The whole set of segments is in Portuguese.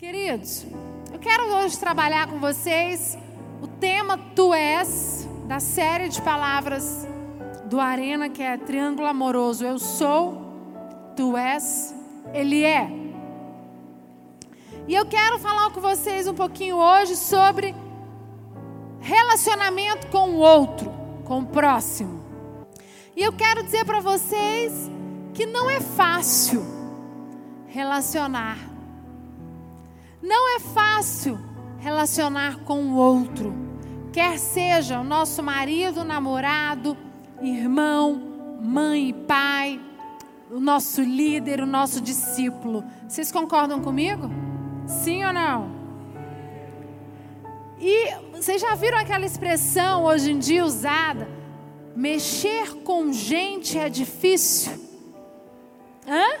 Queridos, eu quero hoje trabalhar com vocês o tema Tu és, da série de palavras do Arena, que é Triângulo Amoroso. Eu sou, Tu és, Ele é. E eu quero falar com vocês um pouquinho hoje sobre relacionamento com o outro, com o próximo. E eu quero dizer para vocês que não é fácil relacionar não é fácil relacionar com o outro, quer seja o nosso marido, namorado, irmão, mãe e pai, o nosso líder, o nosso discípulo. Vocês concordam comigo? Sim ou não? E vocês já viram aquela expressão hoje em dia usada? Mexer com gente é difícil. Hã?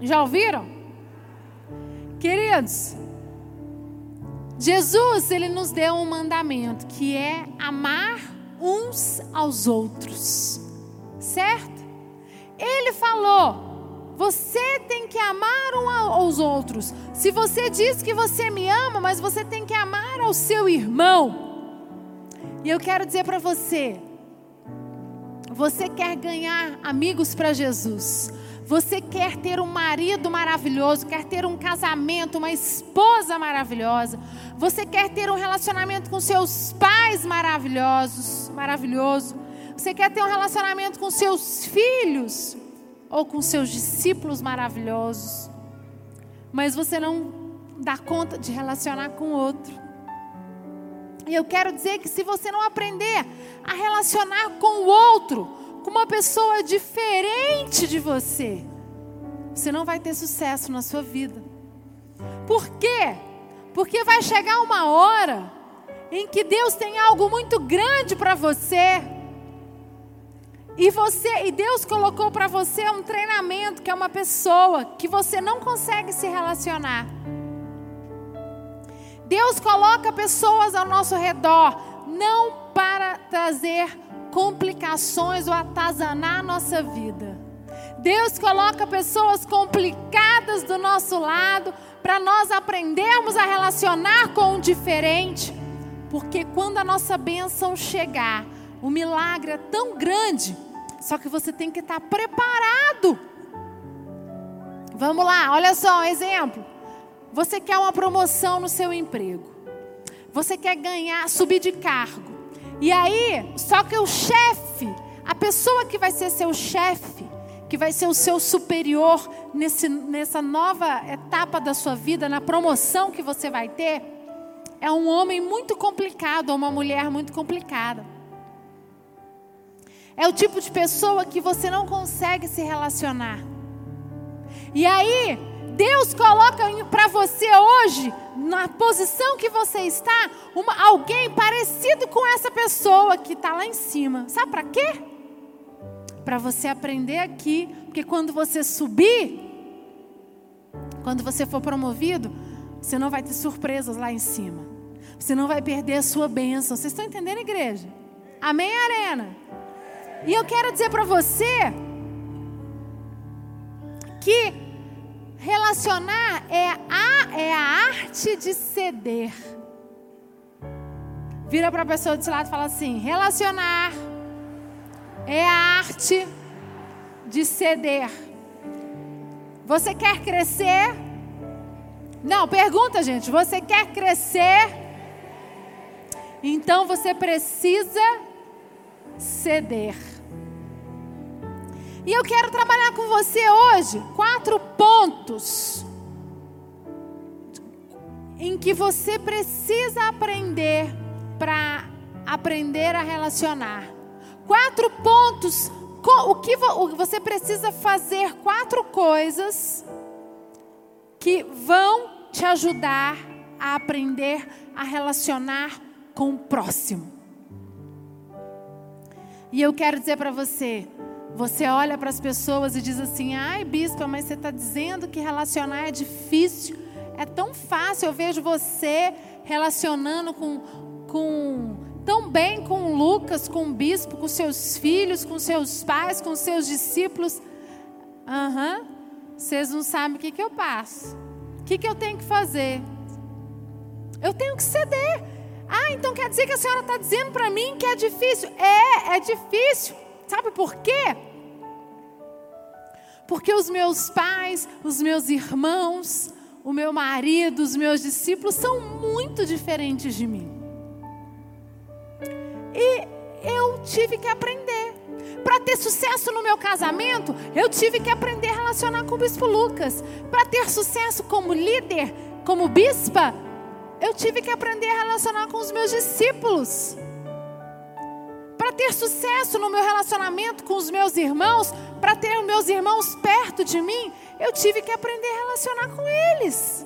Já ouviram? Queridos, Jesus, ele nos deu um mandamento que é amar uns aos outros. Certo? Ele falou: você tem que amar uns aos outros. Se você diz que você me ama, mas você tem que amar ao seu irmão. E eu quero dizer para você: você quer ganhar amigos para Jesus. Você quer ter um marido maravilhoso, quer ter um casamento, uma esposa maravilhosa. Você quer ter um relacionamento com seus pais maravilhosos, maravilhoso. Você quer ter um relacionamento com seus filhos ou com seus discípulos maravilhosos. Mas você não dá conta de relacionar com outro. E eu quero dizer que se você não aprender a relacionar com o outro, com uma pessoa diferente de você, você não vai ter sucesso na sua vida. Por quê? Porque vai chegar uma hora em que Deus tem algo muito grande para você. E você, e Deus colocou para você um treinamento que é uma pessoa que você não consegue se relacionar. Deus coloca pessoas ao nosso redor não para trazer complicações ou atazanar a nossa vida. Deus coloca pessoas complicadas do nosso lado para nós aprendermos a relacionar com o diferente. Porque quando a nossa bênção chegar, o milagre é tão grande, só que você tem que estar preparado. Vamos lá, olha só um exemplo. Você quer uma promoção no seu emprego. Você quer ganhar, subir de cargo. E aí, só que o chefe, a pessoa que vai ser seu chefe, que vai ser o seu superior nesse, nessa nova etapa da sua vida, na promoção que você vai ter, é um homem muito complicado ou uma mulher muito complicada. É o tipo de pessoa que você não consegue se relacionar. E aí, Deus coloca para você hoje, na posição que você está, uma, alguém parecido com essa pessoa que está lá em cima. Sabe para quê? Para você aprender aqui, porque quando você subir, quando você for promovido, você não vai ter surpresas lá em cima. Você não vai perder a sua bênção. Vocês estão entendendo, igreja? Amém, Arena? E eu quero dizer para você que Relacionar é a, é a arte de ceder. Vira para a pessoa desse lado e fala assim: relacionar é a arte de ceder. Você quer crescer? Não, pergunta, gente. Você quer crescer? Então você precisa ceder. E eu quero trabalhar com você hoje quatro pontos em que você precisa aprender para aprender a relacionar. Quatro pontos, o que você precisa fazer, quatro coisas que vão te ajudar a aprender a relacionar com o próximo. E eu quero dizer para você, você olha para as pessoas e diz assim: ai, bispa, mas você está dizendo que relacionar é difícil. É tão fácil. Eu vejo você relacionando com, com tão bem com o Lucas, com o bispo, com seus filhos, com seus pais, com seus discípulos. Aham, uhum. vocês não sabem o que, que eu passo. que, que eu tenho que fazer? Eu tenho que ceder. Ah, então quer dizer que a senhora está dizendo para mim que é difícil? É, é difícil. Sabe por quê? Porque os meus pais, os meus irmãos, o meu marido, os meus discípulos são muito diferentes de mim. E eu tive que aprender. Para ter sucesso no meu casamento, eu tive que aprender a relacionar com o bispo Lucas. Para ter sucesso como líder, como bispa, eu tive que aprender a relacionar com os meus discípulos. Para ter sucesso no meu relacionamento com os meus irmãos, para ter meus irmãos perto de mim, eu tive que aprender a relacionar com eles.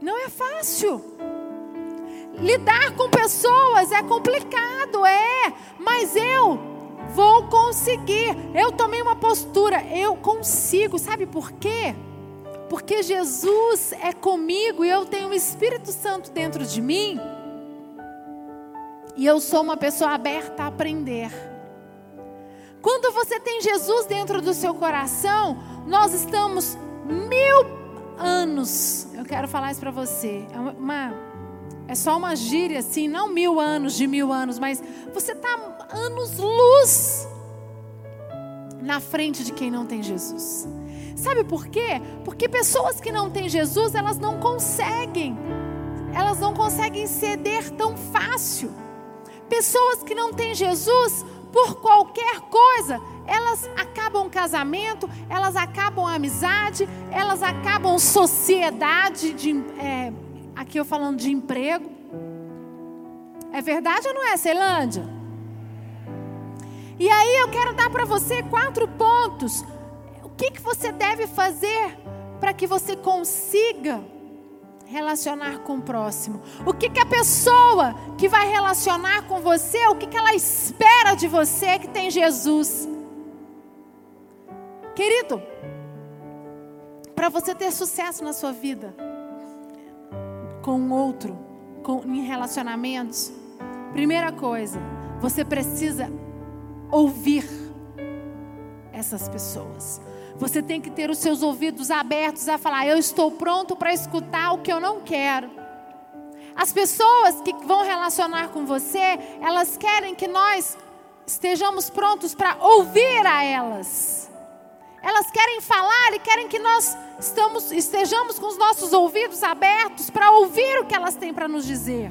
Não é fácil. Lidar com pessoas é complicado, é, mas eu vou conseguir. Eu tomei uma postura, eu consigo. Sabe por quê? Porque Jesus é comigo e eu tenho o Espírito Santo dentro de mim. E eu sou uma pessoa aberta a aprender. Quando você tem Jesus dentro do seu coração, nós estamos mil anos. Eu quero falar isso para você. É uma, é só uma gíria assim, não mil anos de mil anos, mas você está anos luz na frente de quem não tem Jesus. Sabe por quê? Porque pessoas que não têm Jesus, elas não conseguem, elas não conseguem ceder tão fácil. Pessoas que não têm Jesus, por qualquer coisa, elas acabam casamento, elas acabam amizade, elas acabam sociedade, de, é, aqui eu falando de emprego. É verdade ou não é, Ceilândia? E aí eu quero dar para você quatro pontos que, que você deve fazer para que você consiga relacionar com o próximo? O que, que a pessoa que vai relacionar com você, o que, que ela espera de você que tem Jesus? Querido, para você ter sucesso na sua vida, com o outro, com, em relacionamentos, primeira coisa, você precisa ouvir essas pessoas. Você tem que ter os seus ouvidos abertos a falar: eu estou pronto para escutar o que eu não quero. As pessoas que vão relacionar com você, elas querem que nós estejamos prontos para ouvir a elas. Elas querem falar e querem que nós estamos, estejamos com os nossos ouvidos abertos para ouvir o que elas têm para nos dizer.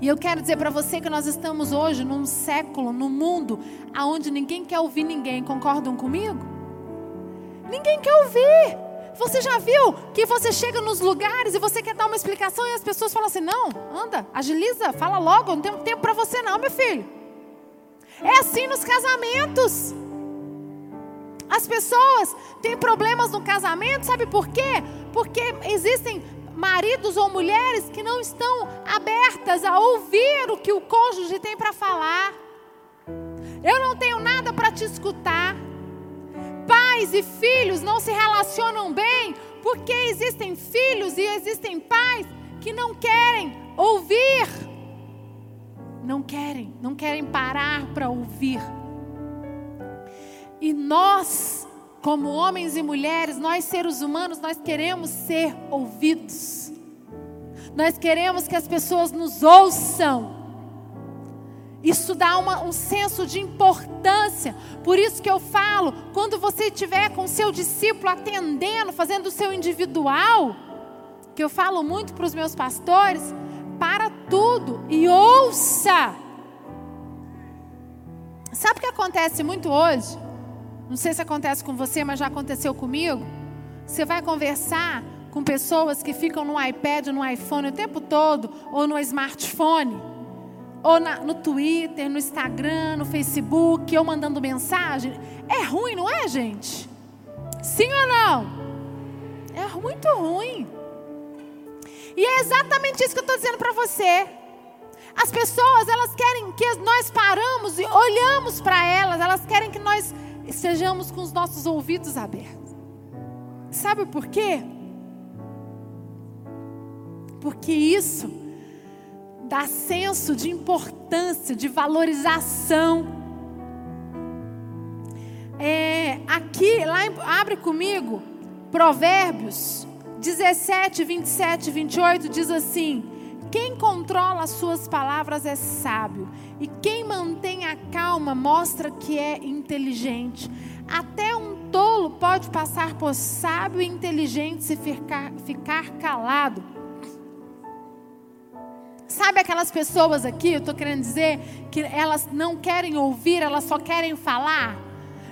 E eu quero dizer para você que nós estamos hoje num século, num mundo, onde ninguém quer ouvir ninguém. Concordam comigo? Ninguém quer ouvir. Você já viu que você chega nos lugares e você quer dar uma explicação e as pessoas falam assim: não, anda, agiliza, fala logo, não tenho tempo para você, não, meu filho. É assim nos casamentos. As pessoas têm problemas no casamento, sabe por quê? Porque existem maridos ou mulheres que não estão abertas a ouvir o que o cônjuge tem para falar. Eu não tenho nada para te escutar. Pais e filhos não se relacionam bem porque existem filhos e existem pais que não querem ouvir. Não querem, não querem parar para ouvir. E nós como homens e mulheres, nós seres humanos, nós queremos ser ouvidos. Nós queremos que as pessoas nos ouçam. Isso dá uma, um senso de importância. Por isso que eu falo, quando você estiver com seu discípulo atendendo, fazendo o seu individual, que eu falo muito para os meus pastores, para tudo e ouça. Sabe o que acontece muito hoje? Não sei se acontece com você, mas já aconteceu comigo. Você vai conversar com pessoas que ficam no iPad, no iPhone o tempo todo, ou no smartphone, ou na, no Twitter, no Instagram, no Facebook, ou mandando mensagem. É ruim, não é, gente? Sim ou não? É muito ruim. E é exatamente isso que eu estou dizendo para você. As pessoas, elas querem que nós paramos e olhamos para elas, elas querem que nós estejamos com os nossos ouvidos abertos. Sabe por quê? Porque isso dá senso de importância, de valorização. É, aqui, lá, abre comigo, Provérbios 17, 27 e 28 diz assim: Quem controla as suas palavras é sábio, e quem mantém a calma mostra que é inteligente. Até um tolo pode passar por sábio e inteligente se ficar, ficar calado. Sabe aquelas pessoas aqui, eu estou querendo dizer, que elas não querem ouvir, elas só querem falar?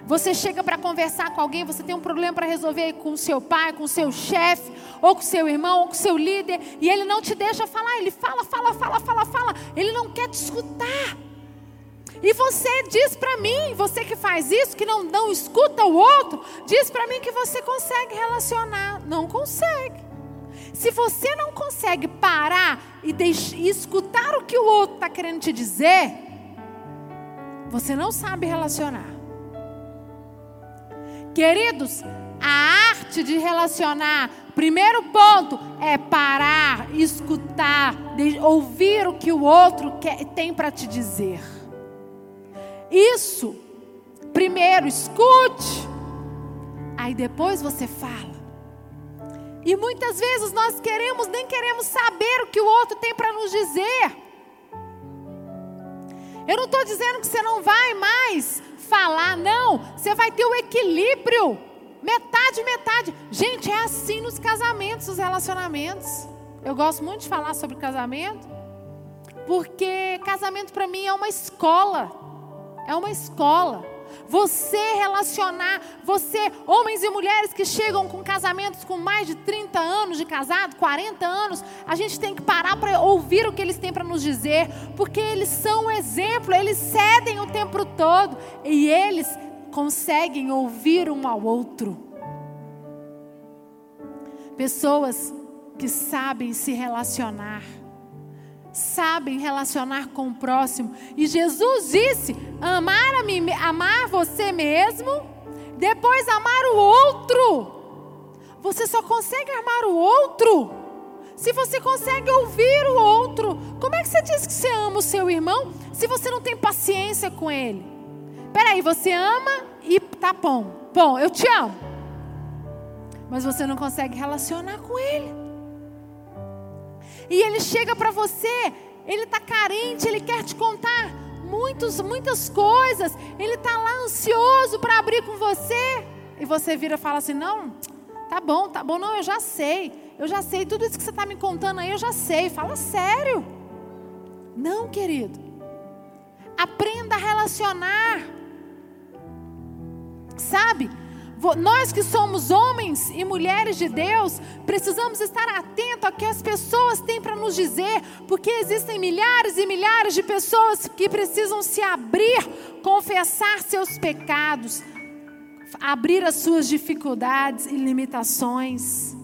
Você chega para conversar com alguém, você tem um problema para resolver com seu pai, com seu chefe, ou com seu irmão, ou com seu líder, e ele não te deixa falar, ele fala, fala, fala, fala, fala, ele não quer te escutar. E você diz para mim, você que faz isso, que não, não escuta o outro, diz para mim que você consegue relacionar. Não consegue. Se você não consegue parar e, e escutar o que o outro está querendo te dizer, você não sabe relacionar. Queridos, a arte de relacionar, primeiro ponto é parar, escutar, ouvir o que o outro quer, tem para te dizer. Isso, primeiro escute, aí depois você fala. E muitas vezes nós queremos, nem queremos saber o que o outro tem para nos dizer. Eu não estou dizendo que você não vai mais falar, não. Você vai ter o equilíbrio. Metade, metade. Gente, é assim nos casamentos, nos relacionamentos. Eu gosto muito de falar sobre casamento, porque casamento para mim é uma escola. É uma escola. Você relacionar, você, homens e mulheres que chegam com casamentos com mais de 30 anos de casado, 40 anos, a gente tem que parar para ouvir o que eles têm para nos dizer, porque eles são um exemplo, eles cedem o tempo todo e eles conseguem ouvir um ao outro. Pessoas que sabem se relacionar sabem relacionar com o próximo. E Jesus disse: amar a mim, amar você mesmo, depois amar o outro. Você só consegue amar o outro se você consegue ouvir o outro. Como é que você diz que você ama o seu irmão se você não tem paciência com ele? Peraí, você ama e tá bom. Bom, eu te amo. Mas você não consegue relacionar com ele. E ele chega para você, ele está carente, ele quer te contar muitos, muitas coisas. Ele está lá ansioso para abrir com você. E você vira e fala assim: Não, tá bom, tá bom, não, eu já sei. Eu já sei, tudo isso que você está me contando aí, eu já sei. Fala sério. Não, querido. Aprenda a relacionar. Sabe? Nós que somos homens e mulheres de Deus, precisamos estar atentos a que as pessoas têm para nos dizer, porque existem milhares e milhares de pessoas que precisam se abrir, confessar seus pecados, abrir as suas dificuldades e limitações.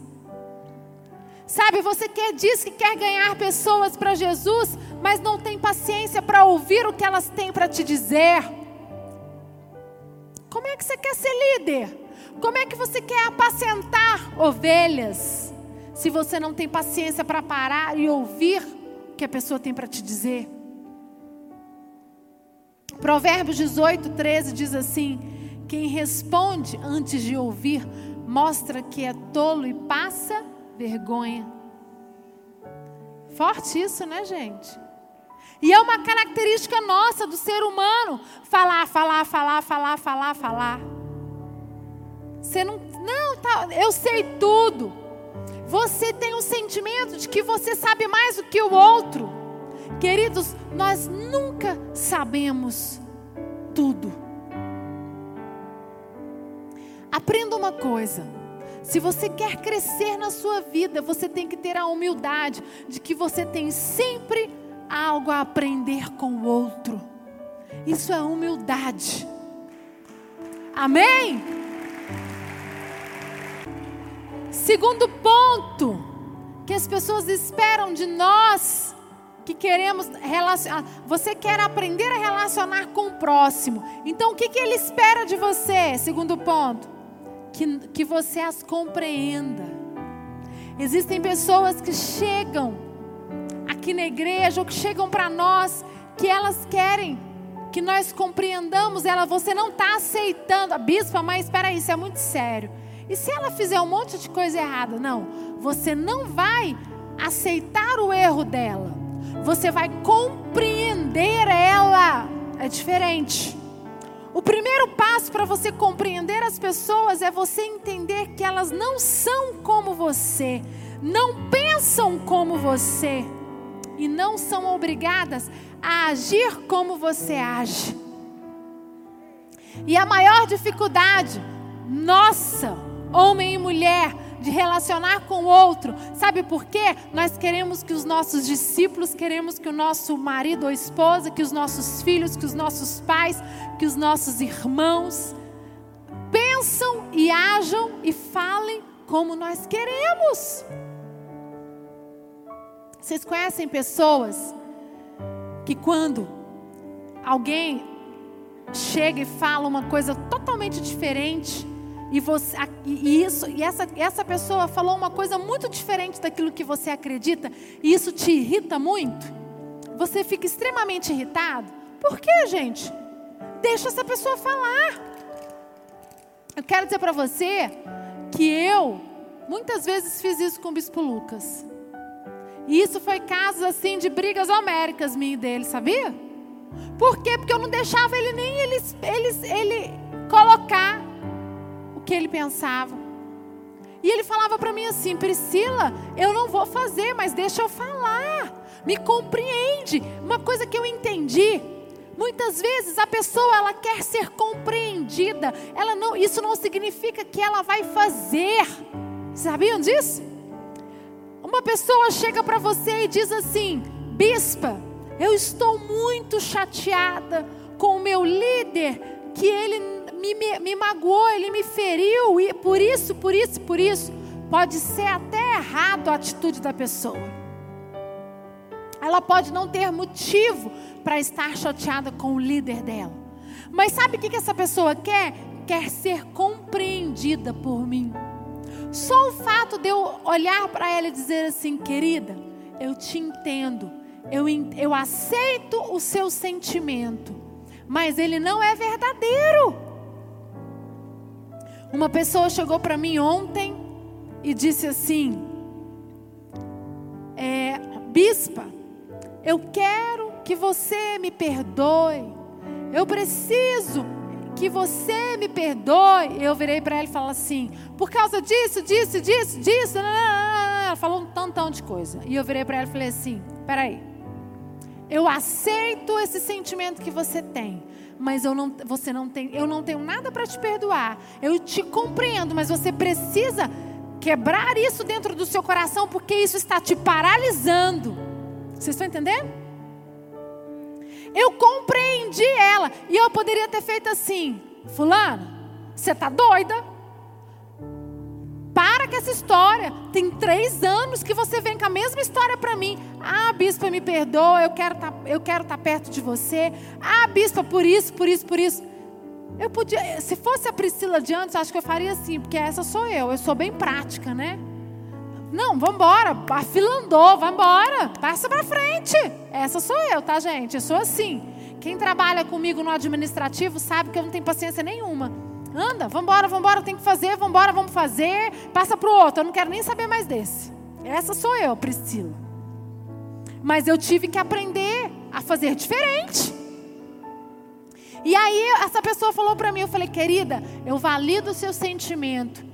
Sabe, você quer diz que quer ganhar pessoas para Jesus, mas não tem paciência para ouvir o que elas têm para te dizer. Como é que você quer ser líder? Como é que você quer apacentar ovelhas se você não tem paciência para parar e ouvir o que a pessoa tem para te dizer? Provérbios 18, 13 diz assim: Quem responde antes de ouvir mostra que é tolo e passa vergonha. Forte isso, né, gente? E é uma característica nossa do ser humano: falar, falar, falar, falar, falar, falar. Você não. Não, tá, eu sei tudo. Você tem o um sentimento de que você sabe mais do que o outro. Queridos, nós nunca sabemos tudo. Aprenda uma coisa. Se você quer crescer na sua vida, você tem que ter a humildade de que você tem sempre algo a aprender com o outro. Isso é humildade. Amém? Segundo ponto, que as pessoas esperam de nós, que queremos relacionar. Você quer aprender a relacionar com o próximo. Então, o que, que ele espera de você? Segundo ponto, que, que você as compreenda. Existem pessoas que chegam aqui na igreja ou que chegam para nós que elas querem que nós compreendamos ela. Você não está aceitando, bispa, mas espera aí, isso é muito sério. E se ela fizer um monte de coisa errada? Não. Você não vai aceitar o erro dela. Você vai compreender ela. É diferente. O primeiro passo para você compreender as pessoas é você entender que elas não são como você, não pensam como você e não são obrigadas a agir como você age. E a maior dificuldade, nossa, homem e mulher, de relacionar com o outro. Sabe por quê? Nós queremos que os nossos discípulos, queremos que o nosso marido ou esposa, que os nossos filhos, que os nossos pais, que os nossos irmãos pensam e ajam e falem como nós queremos. Vocês conhecem pessoas que quando alguém chega e fala uma coisa totalmente diferente, e, você, e, isso, e essa, essa pessoa falou uma coisa muito diferente daquilo que você acredita, e isso te irrita muito, você fica extremamente irritado. Por quê, gente? Deixa essa pessoa falar. Eu quero dizer para você que eu muitas vezes fiz isso com o Bispo Lucas. E isso foi casos assim de brigas homéricas minha e dele, sabia? Por quê? Porque eu não deixava ele nem ele, ele, ele colocar que ele pensava. E ele falava para mim assim: Priscila, eu não vou fazer, mas deixa eu falar. Me compreende. Uma coisa que eu entendi. Muitas vezes a pessoa ela quer ser compreendida. Ela não, isso não significa que ela vai fazer. Sabiam disso? Uma pessoa chega para você e diz assim: Bispa, eu estou muito chateada com o meu líder, que ele me, me, me magoou, ele me feriu, e por isso, por isso, por isso, pode ser até errado a atitude da pessoa. Ela pode não ter motivo para estar chateada com o líder dela. Mas sabe o que, que essa pessoa quer? Quer ser compreendida por mim. Só o fato de eu olhar para ela e dizer assim, querida, eu te entendo, eu, eu aceito o seu sentimento, mas ele não é verdadeiro. Uma pessoa chegou para mim ontem e disse assim: é, Bispa, eu quero que você me perdoe. Eu preciso que você me perdoe. Eu virei para ela e falei assim: por causa disso, disso, disso, disso. Ela falou um tantão de coisa. E eu virei para ela e falei assim: peraí. Eu aceito esse sentimento que você tem mas eu não, você não tem, eu não tenho nada para te perdoar. Eu te compreendo, mas você precisa quebrar isso dentro do seu coração, porque isso está te paralisando. Vocês estão entendendo? Eu compreendi ela e eu poderia ter feito assim, fulano, você está doida? Para com essa história. Tem três anos que você vem com a mesma história para mim. Ah, bispa, me perdoa, eu quero tá, estar tá perto de você. Ah, bispa, por isso, por isso, por isso. Eu podia, se fosse a Priscila de antes, acho que eu faria assim, porque essa sou eu. Eu sou bem prática, né? Não, vambora. A fila andou, vambora. Passa pra frente. Essa sou eu, tá, gente? Eu sou assim. Quem trabalha comigo no administrativo sabe que eu não tenho paciência nenhuma. Anda, vambora, vambora, tem que fazer, vambora, vamos fazer. Passa para o outro, eu não quero nem saber mais desse. Essa sou eu, Priscila. Mas eu tive que aprender a fazer diferente. E aí essa pessoa falou para mim, eu falei, querida, eu valido o seu sentimento,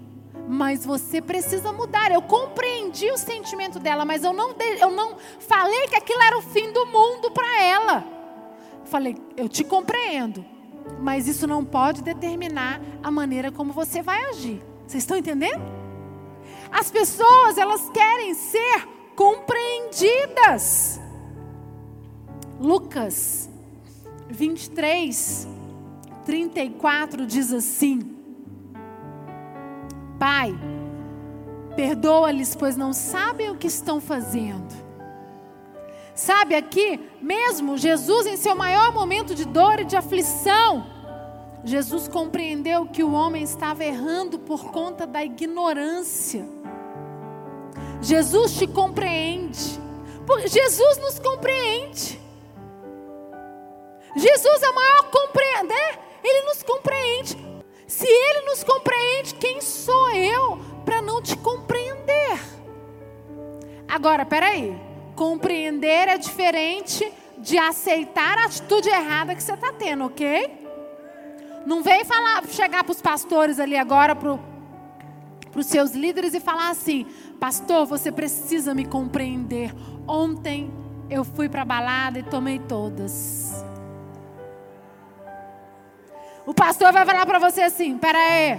mas você precisa mudar. Eu compreendi o sentimento dela, mas eu não, eu não falei que aquilo era o fim do mundo para ela. Falei, eu te compreendo, mas isso não pode determinar a maneira como você vai agir. Vocês estão entendendo? As pessoas, elas querem ser compreendidas. Lucas 23, 34 diz assim: Pai, perdoa-lhes, pois não sabem o que estão fazendo. Sabe aqui, mesmo Jesus em seu maior momento de dor e de aflição, Jesus compreendeu que o homem estava errando por conta da ignorância. Jesus te compreende. Jesus nos compreende. Jesus é o maior compreender. Ele nos compreende. Se Ele nos compreende, quem sou eu para não te compreender? Agora, peraí. Compreender é diferente de aceitar a atitude errada que você está tendo, ok? Não vem falar, chegar para os pastores ali agora, para os seus líderes e falar assim: Pastor, você precisa me compreender. Ontem eu fui para a balada e tomei todas. O pastor vai falar para você assim: Peraí,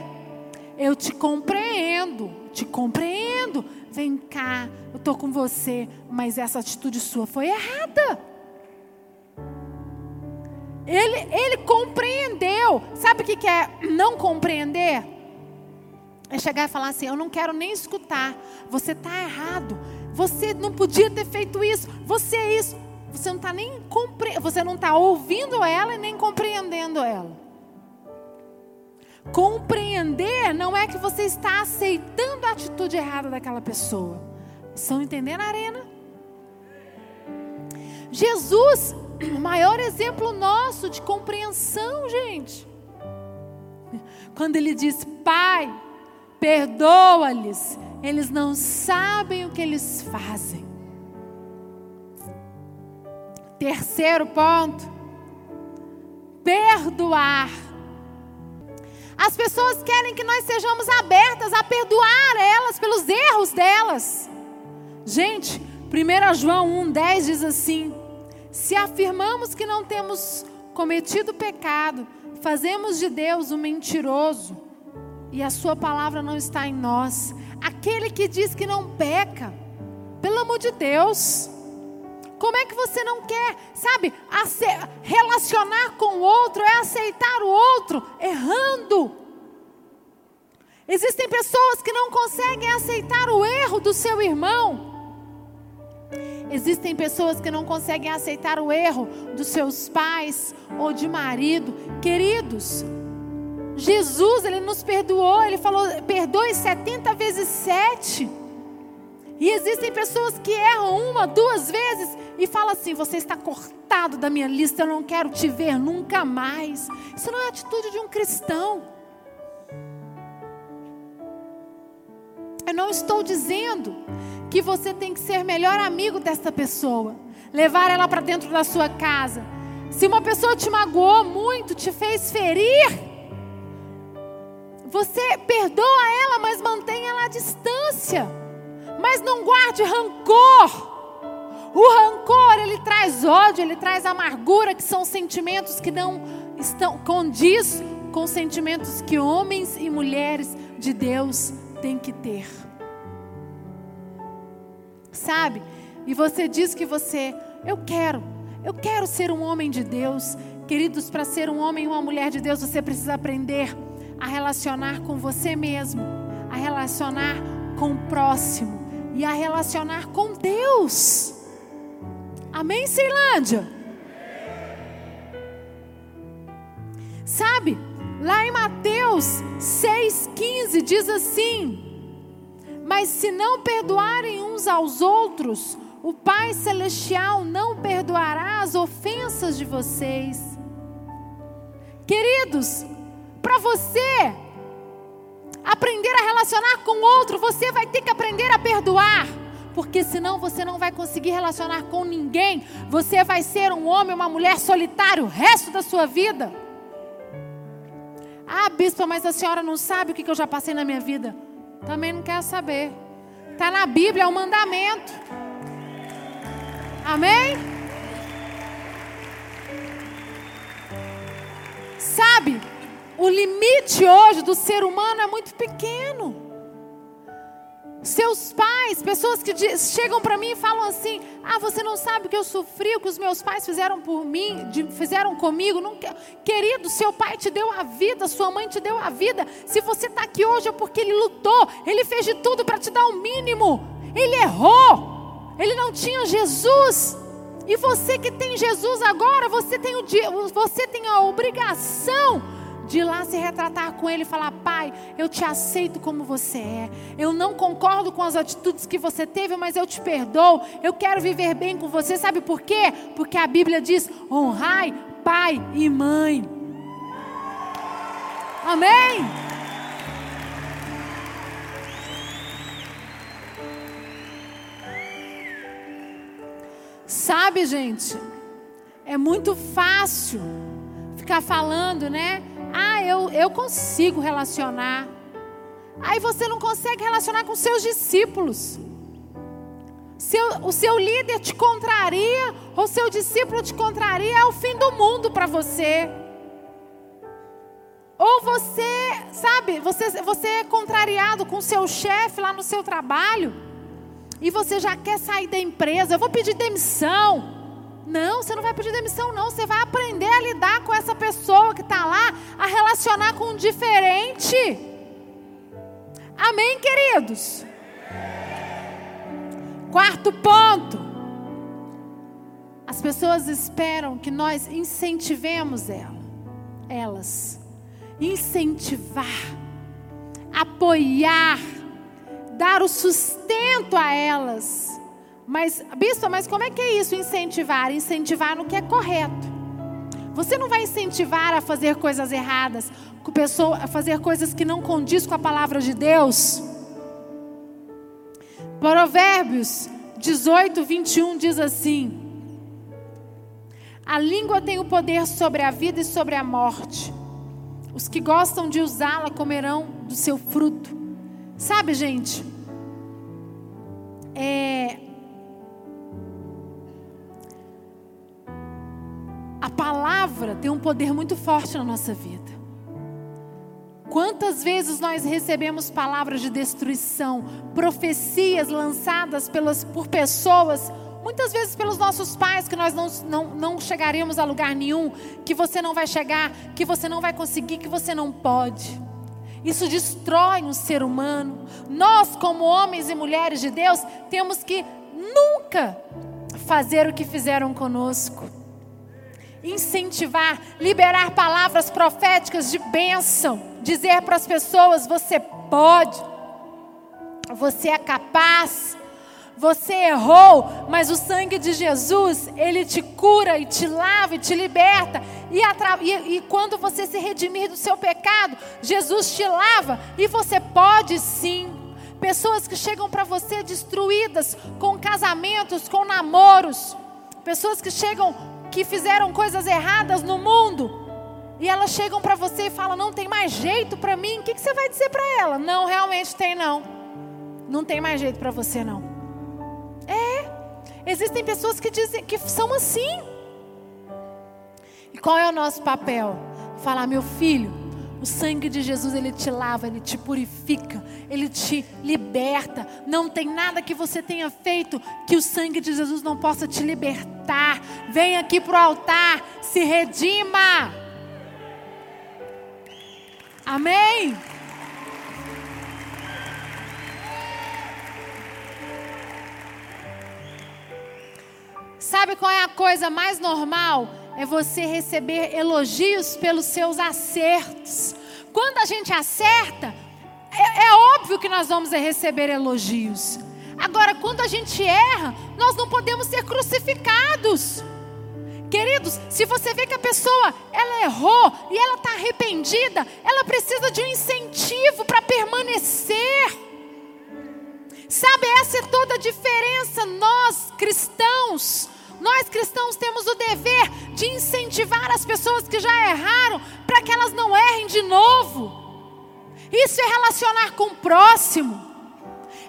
eu te compreendo, te compreendo. Vem cá, eu estou com você, mas essa atitude sua foi errada. Ele, ele compreendeu. Sabe o que é não compreender? É chegar e falar assim: Eu não quero nem escutar. Você está errado. Você não podia ter feito isso. Você é isso. Você não está nem compre... Você não está ouvindo ela e nem compreendendo ela. Compreender não é que você está aceitando a atitude errada daquela pessoa. Estão entendendo, Arena? Jesus o maior exemplo nosso de compreensão, gente. Quando ele diz, Pai, perdoa-lhes, eles não sabem o que eles fazem. Terceiro ponto, perdoar. As pessoas querem que nós sejamos abertas a perdoar elas pelos erros delas. Gente, 1 João 1,10 diz assim: se afirmamos que não temos cometido pecado, fazemos de Deus um mentiroso e a Sua palavra não está em nós. Aquele que diz que não peca, pelo amor de Deus, como é que você não quer, sabe, relacionar com o outro é aceitar o outro errando? Existem pessoas que não conseguem aceitar o erro do seu irmão. Existem pessoas que não conseguem aceitar o erro dos seus pais ou de marido. Queridos, Jesus, ele nos perdoou, ele falou: perdoe 70 vezes 7. E existem pessoas que erram uma, duas vezes e falam assim: você está cortado da minha lista, eu não quero te ver nunca mais. Isso não é atitude de um cristão. Eu não estou dizendo que você tem que ser melhor amigo desta pessoa, levar ela para dentro da sua casa. Se uma pessoa te magoou muito, te fez ferir, você perdoa ela, mas mantenha ela à distância. Mas não guarde rancor. O rancor, ele traz ódio, ele traz amargura, que são sentimentos que não estão condiz com sentimentos que homens e mulheres de Deus têm que ter sabe? E você diz que você, eu quero, eu quero ser um homem de Deus. Queridos, para ser um homem e uma mulher de Deus, você precisa aprender a relacionar com você mesmo, a relacionar com o próximo e a relacionar com Deus. Amém, Ceilândia? Sabe, lá em Mateus 6,15 diz assim: mas se não perdoarem uns aos outros, o Pai Celestial não perdoará as ofensas de vocês. Queridos, para você aprender a relacionar com o outro, você vai ter que aprender a perdoar. Porque senão você não vai conseguir relacionar com ninguém. Você vai ser um homem, uma mulher solitário o resto da sua vida. Ah, bispo, mas a senhora não sabe o que eu já passei na minha vida. Também não quer saber. Está na Bíblia, é um mandamento. Amém? Sabe, o limite hoje do ser humano é muito pequeno. Seus pais, pessoas que chegam para mim e falam assim: Ah, você não sabe o que eu sofri, o que os meus pais fizeram por mim, fizeram comigo. Não, querido, seu pai te deu a vida, sua mãe te deu a vida. Se você está aqui hoje é porque ele lutou, ele fez de tudo para te dar o mínimo. Ele errou, ele não tinha Jesus. E você que tem Jesus agora, você tem, o, você tem a obrigação de lá se retratar com ele e falar: Pai, eu te aceito como você é. Eu não concordo com as atitudes que você teve, mas eu te perdoo. Eu quero viver bem com você. Sabe por quê? Porque a Bíblia diz: honrai pai e mãe. Amém? Sabe, gente, é muito fácil ficar falando, né? Ah, eu, eu consigo relacionar. Aí você não consegue relacionar com seus discípulos. Seu, o seu líder te contraria, ou seu discípulo te contraria, é o fim do mundo para você. Ou você, sabe, você, você é contrariado com seu chefe lá no seu trabalho, e você já quer sair da empresa, eu vou pedir demissão. Não, você não vai pedir demissão, não. Você vai aprender a lidar com essa pessoa que está lá, a relacionar com o diferente. Amém, queridos? Quarto ponto. As pessoas esperam que nós incentivemos ela, elas. Incentivar, apoiar, dar o sustento a elas. Mas, bispo, mas como é que é isso, incentivar? Incentivar no que é correto. Você não vai incentivar a fazer coisas erradas, a fazer coisas que não condiz com a palavra de Deus. Provérbios 18, 21 diz assim: A língua tem o poder sobre a vida e sobre a morte. Os que gostam de usá-la comerão do seu fruto. Sabe, gente? É, a palavra tem um poder muito forte na nossa vida. Quantas vezes nós recebemos palavras de destruição, profecias lançadas pelas, por pessoas, muitas vezes pelos nossos pais, que nós não, não, não chegaremos a lugar nenhum, que você não vai chegar, que você não vai conseguir, que você não pode. Isso destrói um ser humano. Nós, como homens e mulheres de Deus, temos que nunca fazer o que fizeram conosco. Incentivar, liberar palavras proféticas de bênção dizer para as pessoas: você pode, você é capaz, você errou, mas o sangue de Jesus, ele te cura e te lava e te liberta. E, e, e quando você se redimir do seu pecado, Jesus te lava e você pode sim. Pessoas que chegam para você destruídas com casamentos, com namoros, pessoas que chegam que fizeram coisas erradas no mundo, e elas chegam para você e falam: Não tem mais jeito para mim. O que, que você vai dizer para ela? Não, realmente tem não. Não tem mais jeito para você não. É. Existem pessoas que dizem que são assim. E qual é o nosso papel? Falar, meu filho, o sangue de Jesus ele te lava, ele te purifica, ele te liberta. Não tem nada que você tenha feito que o sangue de Jesus não possa te libertar. Vem aqui para o altar, se redima. Amém? Sabe qual é a coisa mais normal? É você receber elogios pelos seus acertos. Quando a gente acerta, é, é óbvio que nós vamos receber elogios. Agora, quando a gente erra, nós não podemos ser crucificados. Queridos, se você vê que a pessoa ela errou e ela está arrependida, ela precisa de um incentivo para permanecer. Sabe, essa é toda a diferença. Nós cristãos, nós cristãos temos o dever de incentivar as pessoas que já erraram para que elas não errem de novo. Isso é relacionar com o próximo.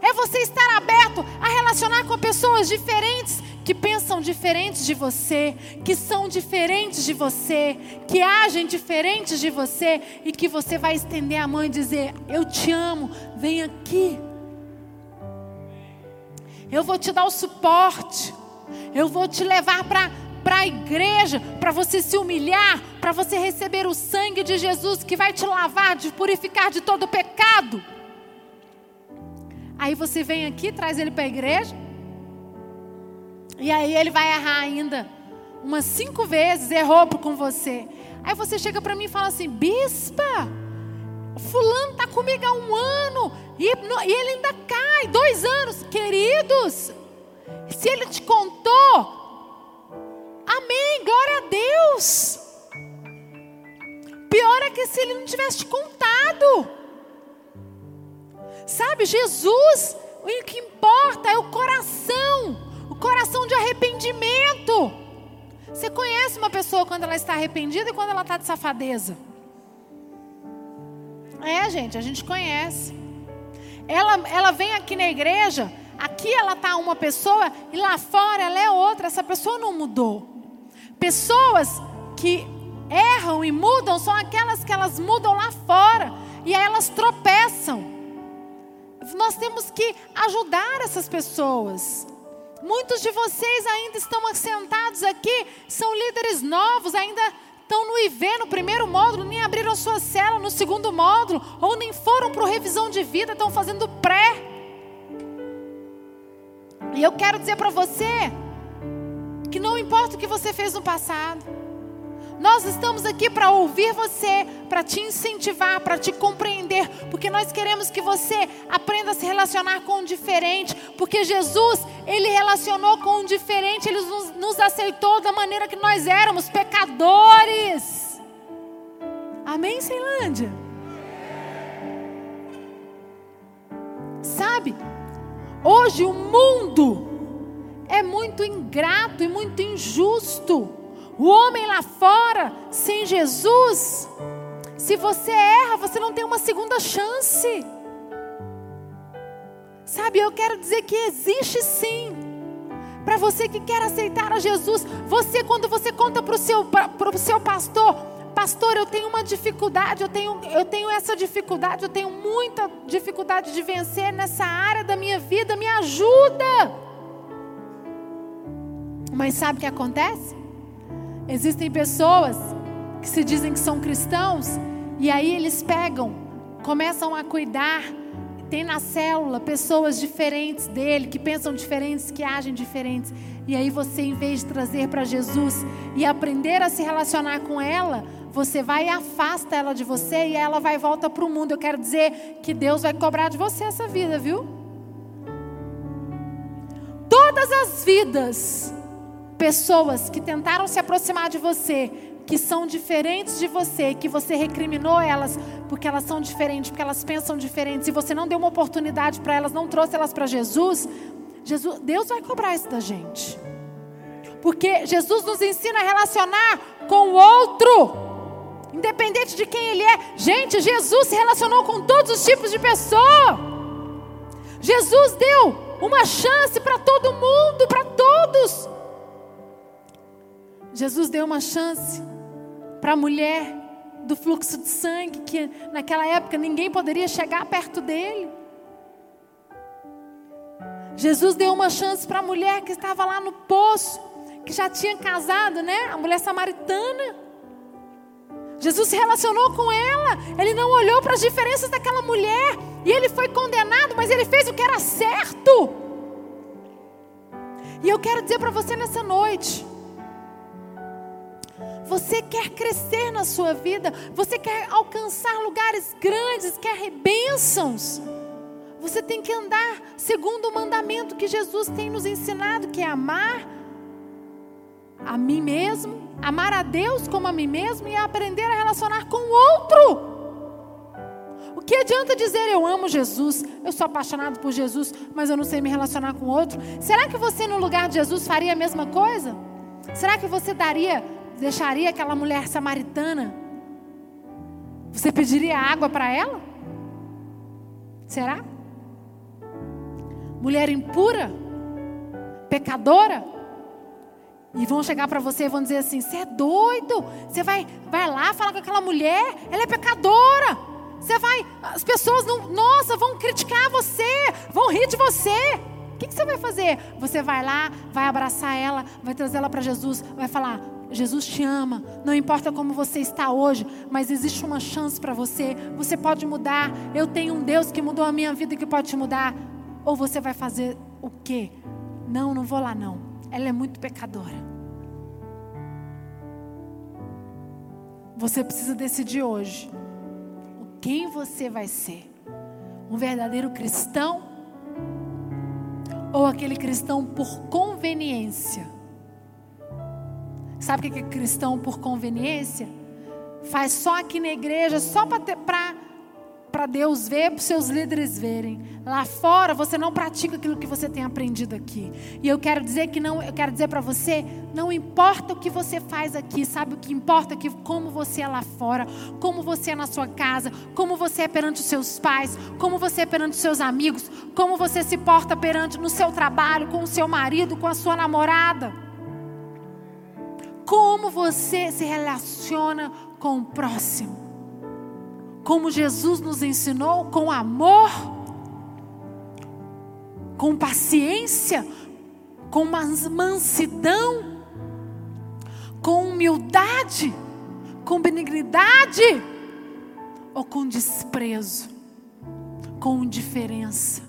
É você estar aberto a relacionar com pessoas diferentes que pensam diferentes de você, que são diferentes de você, que agem diferentes de você e que você vai estender a mão e dizer: Eu te amo, vem aqui. Eu vou te dar o suporte, eu vou te levar para para a igreja, para você se humilhar, para você receber o sangue de Jesus que vai te lavar, te purificar de todo pecado. Aí você vem aqui, traz ele para a igreja, e aí ele vai errar ainda umas cinco vezes, errou com você. Aí você chega para mim e fala assim: Bispa, Fulano está comigo há um ano e, e ele ainda cai, dois anos. Queridos, se ele te contou, amém, glória a Deus. pior é que se ele não tivesse te contado. Sabe, Jesus, o que importa é o coração, o coração de arrependimento. Você conhece uma pessoa quando ela está arrependida e quando ela está de safadeza? É, gente, a gente conhece. Ela, ela vem aqui na igreja, aqui ela está uma pessoa e lá fora ela é outra. Essa pessoa não mudou. Pessoas que erram e mudam são aquelas que elas mudam lá fora e aí elas tropeçam. Nós temos que ajudar essas pessoas. Muitos de vocês ainda estão assentados aqui, são líderes novos, ainda estão no IV, no primeiro módulo, nem abriram sua cela no segundo módulo, ou nem foram para revisão de vida, estão fazendo pré. E eu quero dizer para você que não importa o que você fez no passado, nós estamos aqui para ouvir você, para te incentivar, para te compreender, porque nós queremos que você aprenda a se relacionar com o diferente, porque Jesus, ele relacionou com o diferente, ele nos, nos aceitou da maneira que nós éramos, pecadores. Amém, Ceilândia? Sabe, hoje o mundo é muito ingrato e muito injusto. O homem lá fora, sem Jesus, se você erra, você não tem uma segunda chance. Sabe, eu quero dizer que existe sim. Para você que quer aceitar a Jesus, você, quando você conta para o seu, seu pastor, pastor, eu tenho uma dificuldade, eu tenho, eu tenho essa dificuldade, eu tenho muita dificuldade de vencer nessa área da minha vida, me ajuda. Mas sabe o que acontece? Existem pessoas que se dizem que são cristãos e aí eles pegam, começam a cuidar. Tem na célula pessoas diferentes dele, que pensam diferentes, que agem diferentes. E aí você, em vez de trazer para Jesus e aprender a se relacionar com ela, você vai e afasta ela de você e ela vai e volta para o mundo. Eu quero dizer que Deus vai cobrar de você essa vida, viu? Todas as vidas pessoas que tentaram se aproximar de você, que são diferentes de você, que você recriminou elas porque elas são diferentes, porque elas pensam diferentes, e você não deu uma oportunidade para elas, não trouxe elas para Jesus, Jesus, Deus vai cobrar isso da gente. Porque Jesus nos ensina a relacionar com o outro, independente de quem ele é. Gente, Jesus se relacionou com todos os tipos de pessoa. Jesus deu uma chance para todo mundo, para todos. Jesus deu uma chance para a mulher do fluxo de sangue, que naquela época ninguém poderia chegar perto dele. Jesus deu uma chance para a mulher que estava lá no poço, que já tinha casado, né? A mulher samaritana. Jesus se relacionou com ela, ele não olhou para as diferenças daquela mulher, e ele foi condenado, mas ele fez o que era certo. E eu quero dizer para você nessa noite, você quer crescer na sua vida, você quer alcançar lugares grandes, quer bênçãos. Você tem que andar segundo o mandamento que Jesus tem nos ensinado, que é amar a mim mesmo, amar a Deus como a mim mesmo e aprender a relacionar com o outro. O que adianta dizer eu amo Jesus, eu sou apaixonado por Jesus, mas eu não sei me relacionar com o outro? Será que você no lugar de Jesus faria a mesma coisa? Será que você daria deixaria aquela mulher samaritana? Você pediria água para ela? Será? Mulher impura? Pecadora? E vão chegar para você e vão dizer assim: você é doido? Você vai, vai lá falar com aquela mulher? Ela é pecadora. Você vai, as pessoas não, nossa, vão criticar você, vão rir de você. O que, que você vai fazer? Você vai lá, vai abraçar ela, vai trazer ela para Jesus, vai falar: Jesus te ama, não importa como você está hoje, mas existe uma chance para você. Você pode mudar. Eu tenho um Deus que mudou a minha vida e que pode te mudar. Ou você vai fazer o quê? Não, não vou lá não. Ela é muito pecadora. Você precisa decidir hoje quem você vai ser. Um verdadeiro cristão ou aquele cristão por conveniência? Sabe o que é cristão por conveniência? faz só aqui na igreja, só para Deus ver, para os seus líderes verem. Lá fora você não pratica aquilo que você tem aprendido aqui. E eu quero dizer que não, eu quero dizer para você, não importa o que você faz aqui, sabe o que importa que como você é lá fora, como você é na sua casa, como você é perante os seus pais, como você é perante os seus amigos, como você se porta perante no seu trabalho, com o seu marido, com a sua namorada. Como você se relaciona com o próximo. Como Jesus nos ensinou, com amor, com paciência, com mansidão, com humildade, com benignidade ou com desprezo, com indiferença.